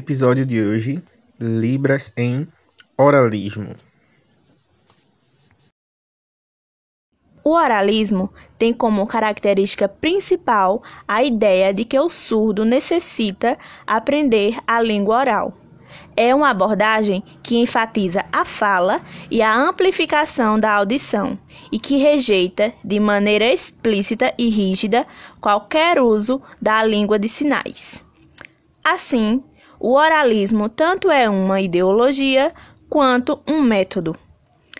Episódio de hoje: Libras em Oralismo. O oralismo tem como característica principal a ideia de que o surdo necessita aprender a língua oral. É uma abordagem que enfatiza a fala e a amplificação da audição e que rejeita, de maneira explícita e rígida, qualquer uso da língua de sinais. Assim, o oralismo tanto é uma ideologia quanto um método.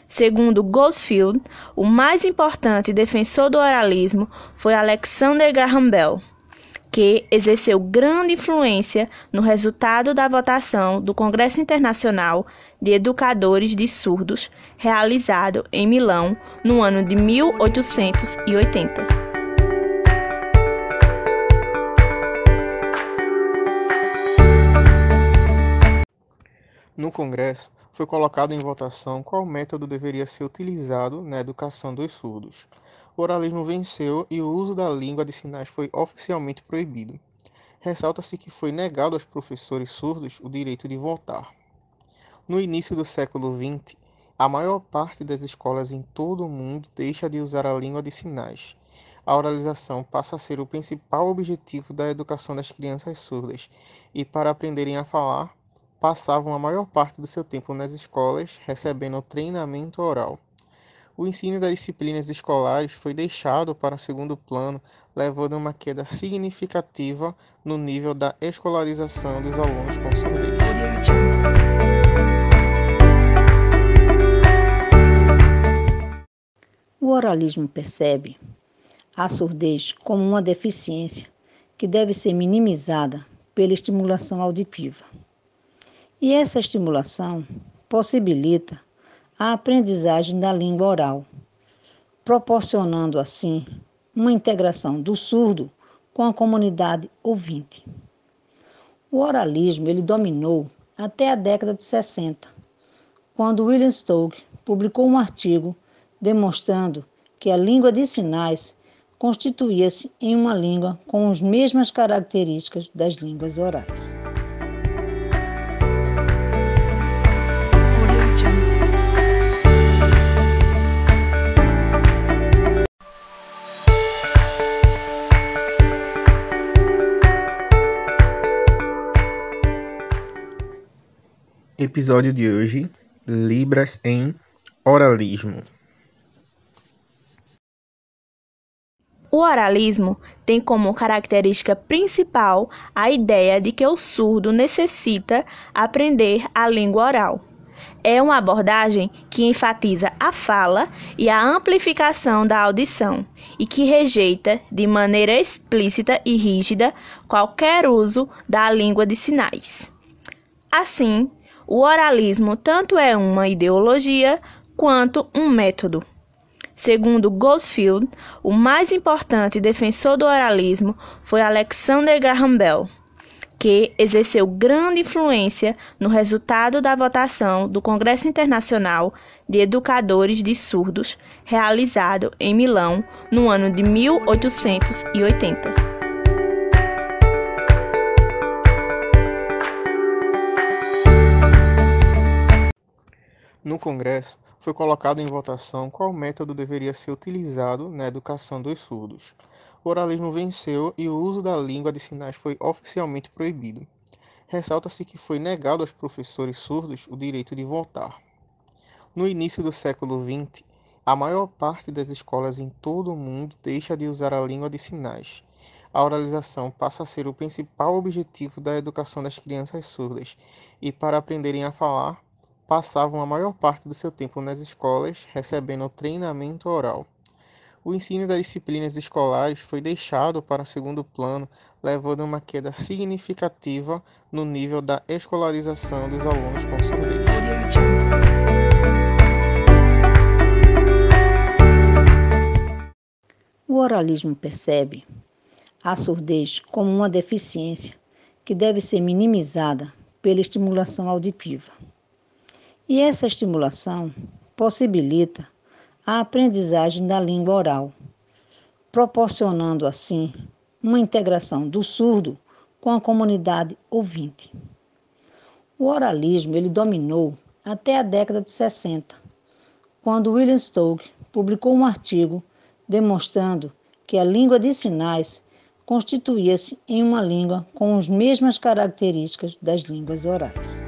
Segundo Goldfield, o mais importante defensor do oralismo foi Alexander Graham Bell, que exerceu grande influência no resultado da votação do Congresso Internacional de Educadores de Surdos, realizado em Milão no ano de 1880. No Congresso, foi colocado em votação qual método deveria ser utilizado na educação dos surdos. O oralismo venceu e o uso da língua de sinais foi oficialmente proibido. Ressalta-se que foi negado aos professores surdos o direito de votar. No início do século XX, a maior parte das escolas em todo o mundo deixa de usar a língua de sinais. A oralização passa a ser o principal objetivo da educação das crianças surdas, e para aprenderem a falar, passavam a maior parte do seu tempo nas escolas recebendo treinamento oral. O ensino das disciplinas escolares foi deixado para segundo plano, levando a uma queda significativa no nível da escolarização dos alunos com surdez. O oralismo percebe a surdez como uma deficiência que deve ser minimizada pela estimulação auditiva. E essa estimulação possibilita a aprendizagem da língua oral, proporcionando assim uma integração do surdo com a comunidade ouvinte. O oralismo ele dominou até a década de 60, quando William Stoke publicou um artigo demonstrando que a língua de sinais constituía-se em uma língua com as mesmas características das línguas orais. Episódio de hoje: Libras em Oralismo. O oralismo tem como característica principal a ideia de que o surdo necessita aprender a língua oral. É uma abordagem que enfatiza a fala e a amplificação da audição e que rejeita, de maneira explícita e rígida, qualquer uso da língua de sinais. Assim, o oralismo tanto é uma ideologia quanto um método. Segundo Goldfield, o mais importante defensor do oralismo foi Alexander Graham Bell, que exerceu grande influência no resultado da votação do Congresso Internacional de Educadores de Surdos, realizado em Milão no ano de 1880. No Congresso, foi colocado em votação qual método deveria ser utilizado na educação dos surdos. O oralismo venceu e o uso da língua de sinais foi oficialmente proibido. Ressalta-se que foi negado aos professores surdos o direito de votar. No início do século XX, a maior parte das escolas em todo o mundo deixa de usar a língua de sinais. A oralização passa a ser o principal objetivo da educação das crianças surdas, e para aprenderem a falar, passavam a maior parte do seu tempo nas escolas recebendo treinamento oral. O ensino das disciplinas escolares foi deixado para segundo plano, levando a uma queda significativa no nível da escolarização dos alunos com surdez. O oralismo percebe a surdez como uma deficiência que deve ser minimizada pela estimulação auditiva. E essa estimulação possibilita a aprendizagem da língua oral, proporcionando assim uma integração do surdo com a comunidade ouvinte. O oralismo ele dominou até a década de 60, quando William Stoke publicou um artigo demonstrando que a língua de sinais constituía-se em uma língua com as mesmas características das línguas orais.